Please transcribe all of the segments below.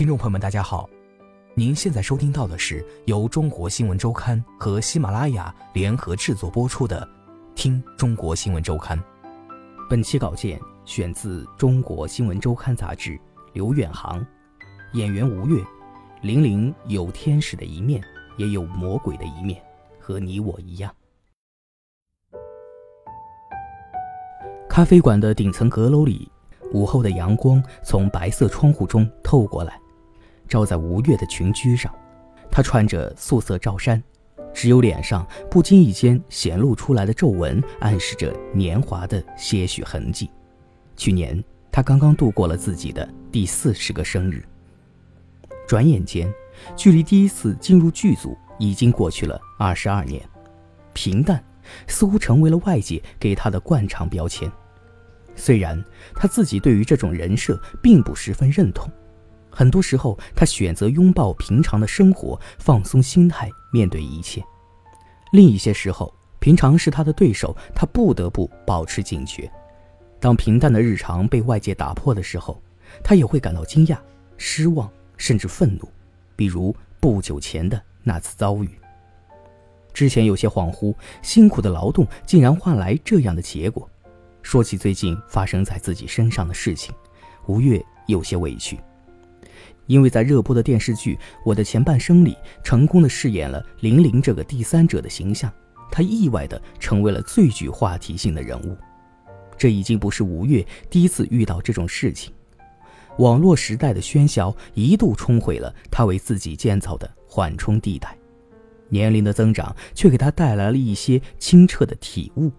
听众朋友们，大家好，您现在收听到的是由中国新闻周刊和喜马拉雅联合制作播出的《听中国新闻周刊》。本期稿件选自《中国新闻周刊》杂志，刘远航。演员吴越，玲玲有天使的一面，也有魔鬼的一面，和你我一样。咖啡馆的顶层阁楼里，午后的阳光从白色窗户中透过来。照在吴越的裙裾上，她穿着素色罩衫，只有脸上不经意间显露出来的皱纹，暗示着年华的些许痕迹。去年，她刚刚度过了自己的第四十个生日。转眼间，距离第一次进入剧组已经过去了二十二年，平淡似乎成为了外界给她的惯常标签。虽然他自己对于这种人设并不十分认同。很多时候，他选择拥抱平常的生活，放松心态，面对一切；另一些时候，平常是他的对手，他不得不保持警觉。当平淡的日常被外界打破的时候，他也会感到惊讶、失望，甚至愤怒。比如不久前的那次遭遇。之前有些恍惚，辛苦的劳动竟然换来这样的结果。说起最近发生在自己身上的事情，吴越有些委屈。因为在热播的电视剧《我的前半生》里，成功的饰演了玲玲这个第三者的形象，她意外的成为了最具话题性的人物。这已经不是吴越第一次遇到这种事情。网络时代的喧嚣一度冲毁了他为自己建造的缓冲地带，年龄的增长却给他带来了一些清澈的体悟。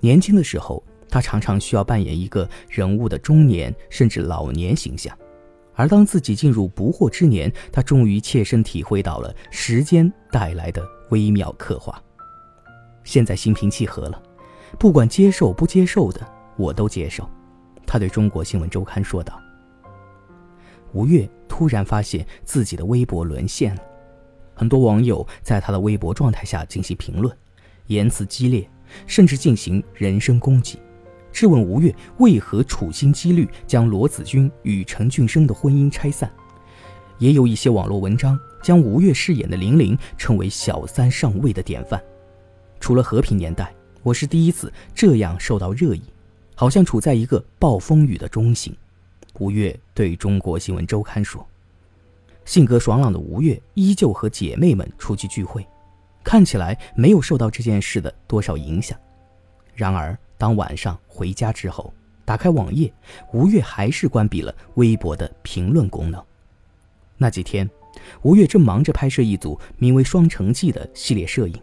年轻的时候，他常常需要扮演一个人物的中年甚至老年形象。而当自己进入不惑之年，他终于切身体会到了时间带来的微妙刻画。现在心平气和了，不管接受不接受的，我都接受。他对中国新闻周刊说道。吴越突然发现自己的微博沦陷了，很多网友在他的微博状态下进行评论，言辞激烈，甚至进行人身攻击。质问吴越为何处心积虑将罗子君与陈俊生的婚姻拆散，也有一些网络文章将吴越饰演的玲玲称为小三上位的典范。除了和平年代，我是第一次这样受到热议，好像处在一个暴风雨的中心。吴越对中国新闻周刊说：“性格爽朗的吴越依旧和姐妹们出去聚会，看起来没有受到这件事的多少影响。然而。”当晚上回家之后，打开网页，吴越还是关闭了微博的评论功能。那几天，吴越正忙着拍摄一组名为《双城记》的系列摄影。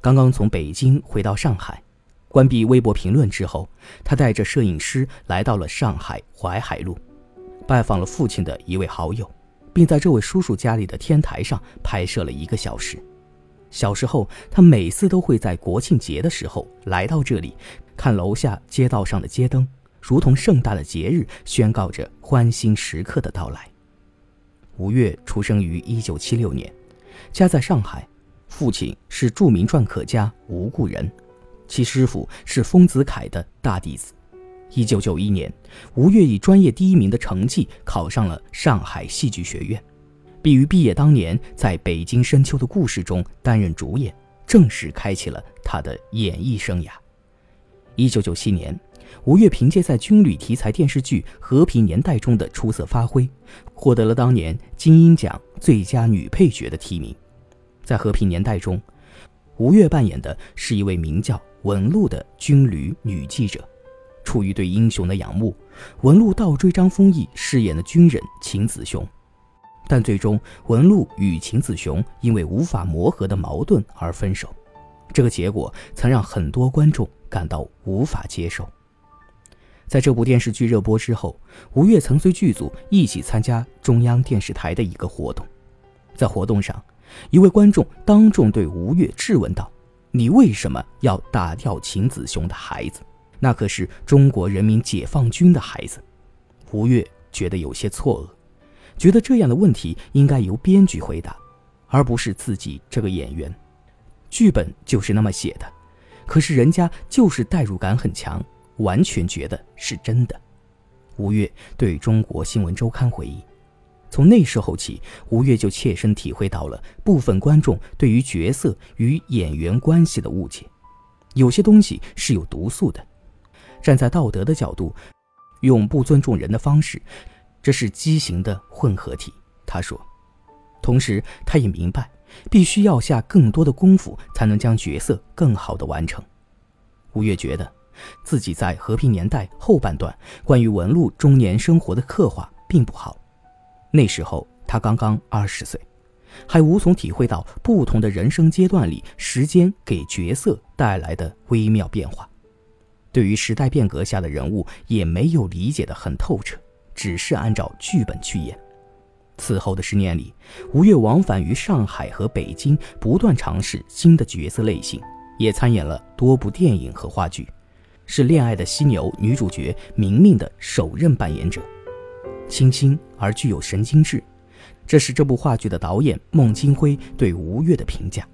刚刚从北京回到上海，关闭微博评论之后，他带着摄影师来到了上海淮海路，拜访了父亲的一位好友，并在这位叔叔家里的天台上拍摄了一个小时。小时候，他每次都会在国庆节的时候来到这里。看楼下街道上的街灯，如同盛大的节日，宣告着欢欣时刻的到来。吴越出生于一九七六年，家在上海，父亲是著名篆刻家吴故人，其师傅是丰子恺的大弟子。一九九一年，吴越以专业第一名的成绩考上了上海戏剧学院，并于毕业当年在北京深秋的故事中担任主演，正式开启了他的演艺生涯。一九九七年，吴越凭借在军旅题材电视剧《和平年代》中的出色发挥，获得了当年金鹰奖最佳女配角的提名。在《和平年代》中，吴越扮演的是一位名叫文露的军旅女记者。出于对英雄的仰慕，文露倒追张丰毅饰演的军人秦子雄，但最终文露与秦子雄因为无法磨合的矛盾而分手。这个结果曾让很多观众。感到无法接受。在这部电视剧热播之后，吴越曾随剧组一起参加中央电视台的一个活动。在活动上，一位观众当众对吴越质问道：“你为什么要打掉秦子雄的孩子？那可是中国人民解放军的孩子。”吴越觉得有些错愕，觉得这样的问题应该由编剧回答，而不是自己这个演员。剧本就是那么写的，可是人家就是代入感很强。完全觉得是真的。吴越对中国新闻周刊回忆，从那时候起，吴越就切身体会到了部分观众对于角色与演员关系的误解，有些东西是有毒素的。站在道德的角度，用不尊重人的方式，这是畸形的混合体。他说，同时他也明白，必须要下更多的功夫，才能将角色更好的完成。吴越觉得。自己在和平年代后半段关于文禄中年生活的刻画并不好，那时候他刚刚二十岁，还无从体会到不同的人生阶段里时间给角色带来的微妙变化，对于时代变革下的人物也没有理解得很透彻，只是按照剧本去演。此后的十年里，吴越往返于上海和北京，不断尝试新的角色类型，也参演了多部电影和话剧。是《恋爱的犀牛》女主角明明的首任扮演者，清新而具有神经质，这是这部话剧的导演孟京辉对吴越的评价。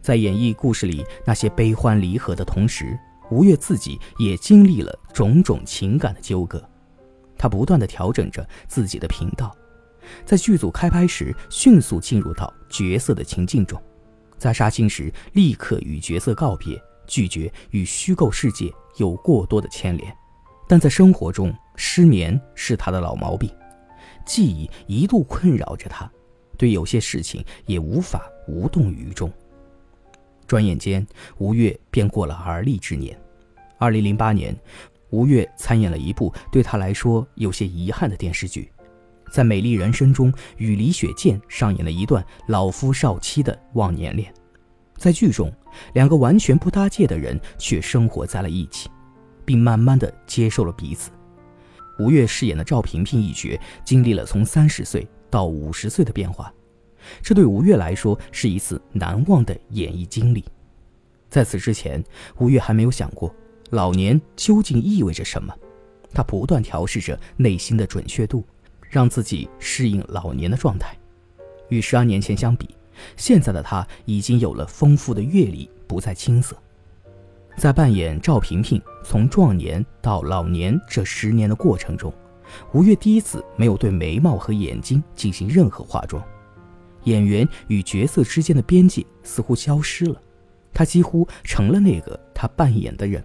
在演绎故事里那些悲欢离合的同时，吴越自己也经历了种种情感的纠葛，他不断的调整着自己的频道，在剧组开拍时迅速进入到角色的情境中，在杀青时立刻与角色告别。拒绝与虚构世界有过多的牵连，但在生活中，失眠是他的老毛病，记忆一度困扰着他，对有些事情也无法无动于衷。转眼间，吴越便过了而立之年。二零零八年，吴越参演了一部对他来说有些遗憾的电视剧，在《美丽人生》中与李雪健上演了一段老夫少妻的忘年恋。在剧中，两个完全不搭界的人却生活在了一起，并慢慢的接受了彼此。吴越饰演的赵萍萍一角，经历了从三十岁到五十岁的变化，这对吴越来说是一次难忘的演艺经历。在此之前，吴越还没有想过老年究竟意味着什么，他不断调试着内心的准确度，让自己适应老年的状态。与十二年前相比。现在的他已经有了丰富的阅历，不再青涩。在扮演赵萍萍从壮年到老年这十年的过程中，吴越第一次没有对眉毛和眼睛进行任何化妆，演员与角色之间的边界似乎消失了，他几乎成了那个他扮演的人。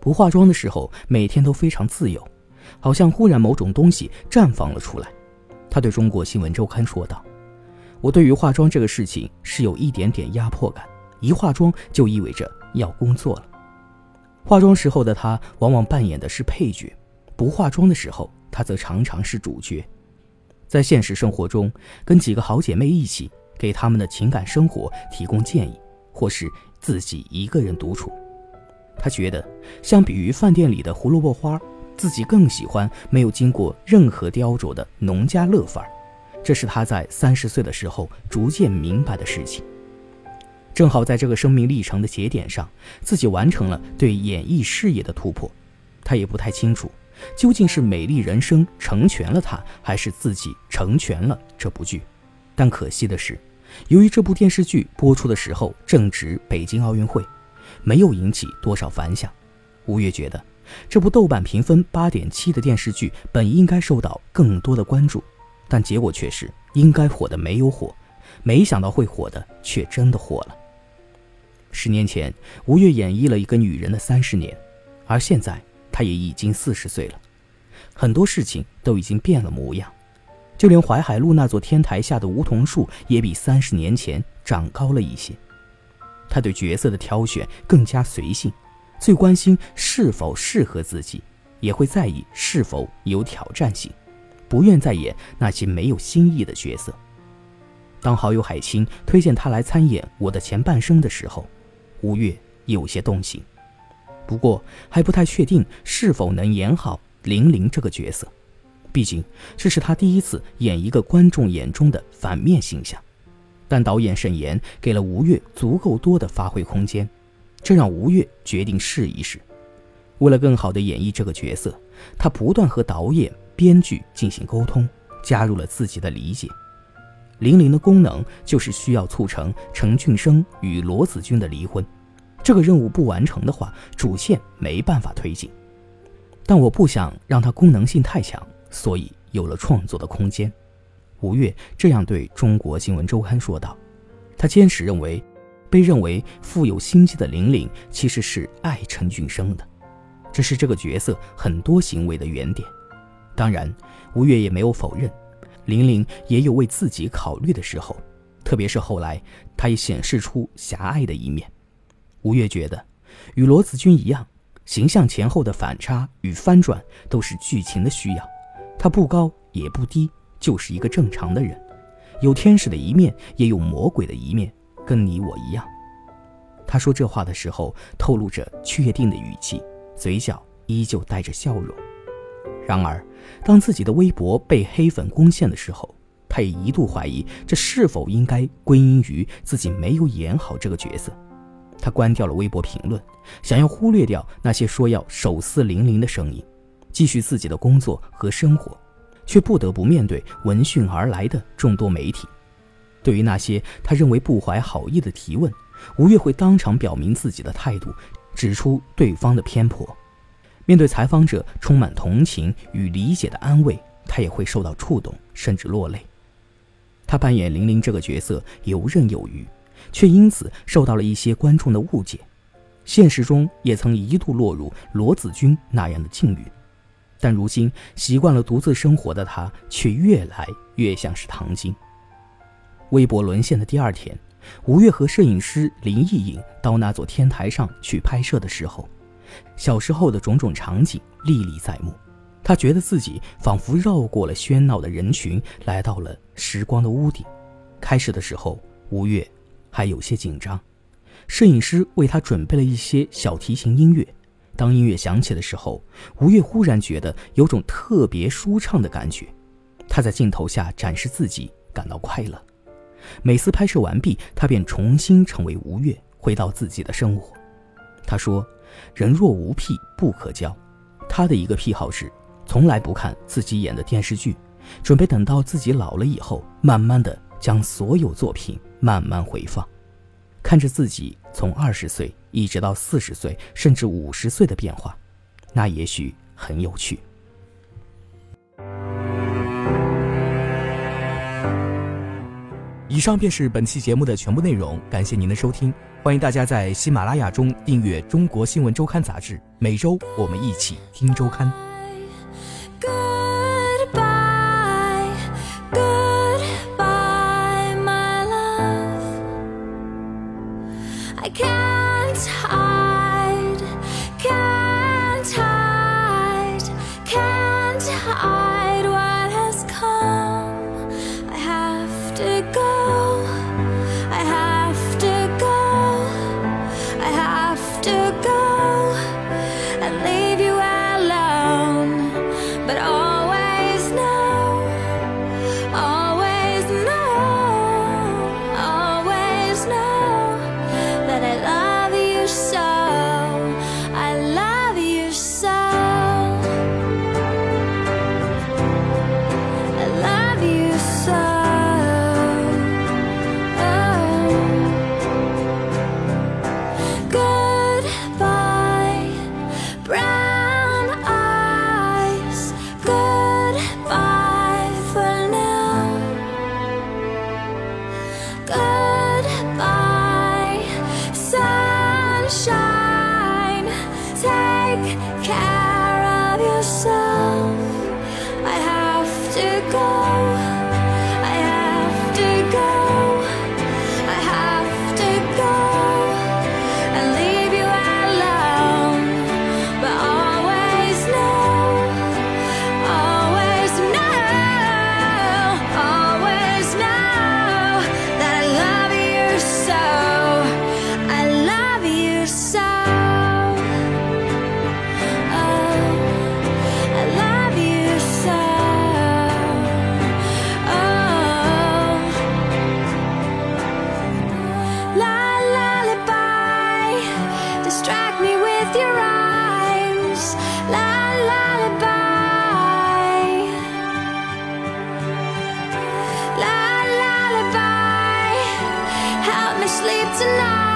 不化妆的时候，每天都非常自由，好像忽然某种东西绽放了出来。他对中国新闻周刊说道。我对于化妆这个事情是有一点点压迫感，一化妆就意味着要工作了。化妆时候的他往往扮演的是配角，不化妆的时候他则常常是主角。在现实生活中，跟几个好姐妹一起给他们的情感生活提供建议，或是自己一个人独处。他觉得，相比于饭店里的胡萝卜花，自己更喜欢没有经过任何雕琢的农家乐范儿。这是他在三十岁的时候逐渐明白的事情。正好在这个生命历程的节点上，自己完成了对演艺事业的突破。他也不太清楚，究竟是《美丽人生》成全了他，还是自己成全了这部剧。但可惜的是，由于这部电视剧播出的时候正值北京奥运会，没有引起多少反响。吴越觉得，这部豆瓣评分八点七的电视剧本应该受到更多的关注。但结果却是，应该火的没有火，没想到会火的却真的火了。十年前，吴越演绎了一个女人的三十年，而现在，她也已经四十岁了，很多事情都已经变了模样，就连淮海路那座天台下的梧桐树也比三十年前长高了一些。他对角色的挑选更加随性，最关心是否适合自己，也会在意是否有挑战性。不愿再演那些没有新意的角色。当好友海清推荐他来参演《我的前半生》的时候，吴越有些动心。不过还不太确定是否能演好玲玲这个角色，毕竟这是他第一次演一个观众眼中的反面形象。但导演沈岩给了吴越足够多的发挥空间，这让吴越决定试一试。为了更好地演绎这个角色，他不断和导演、编剧进行沟通，加入了自己的理解。玲玲的功能就是需要促成陈俊生与罗子君的离婚。这个任务不完成的话，主线没办法推进。但我不想让它功能性太强，所以有了创作的空间。吴越这样对中国新闻周刊说道。他坚持认为，被认为富有心机的玲玲其实是爱陈俊生的，这是这个角色很多行为的原点。当然，吴越也没有否认，玲玲也有为自己考虑的时候，特别是后来，她也显示出狭隘的一面。吴越觉得，与罗子君一样，形象前后的反差与翻转都是剧情的需要。他不高也不低，就是一个正常的人，有天使的一面，也有魔鬼的一面，跟你我一样。他说这话的时候，透露着确定的语气，嘴角依旧带着笑容。然而，当自己的微博被黑粉攻陷的时候，他也一度怀疑，这是否应该归因于自己没有演好这个角色。他关掉了微博评论，想要忽略掉那些说要手撕玲玲的声音，继续自己的工作和生活，却不得不面对闻讯而来的众多媒体。对于那些他认为不怀好意的提问，吴越会当场表明自己的态度，指出对方的偏颇。面对采访者充满同情与理解的安慰，他也会受到触动，甚至落泪。他扮演玲玲这个角色游刃有余。却因此受到了一些观众的误解，现实中也曾一度落入罗子君那样的境遇，但如今习惯了独自生活的他，却越来越像是唐晶。微博沦陷的第二天，吴越和摄影师林忆颖到那座天台上去拍摄的时候，小时候的种种场景历历在目，他觉得自己仿佛绕过了喧闹的人群，来到了时光的屋顶。开始的时候，吴越。还有些紧张，摄影师为他准备了一些小提琴音乐。当音乐响起的时候，吴越忽然觉得有种特别舒畅的感觉。他在镜头下展示自己，感到快乐。每次拍摄完毕，他便重新成为吴越，回到自己的生活。他说：“人若无癖不可交。”他的一个癖好是从来不看自己演的电视剧，准备等到自己老了以后，慢慢的将所有作品。慢慢回放，看着自己从二十岁一直到四十岁，甚至五十岁的变化，那也许很有趣。以上便是本期节目的全部内容，感谢您的收听，欢迎大家在喜马拉雅中订阅《中国新闻周刊》杂志，每周我们一起听周刊。sleep tonight.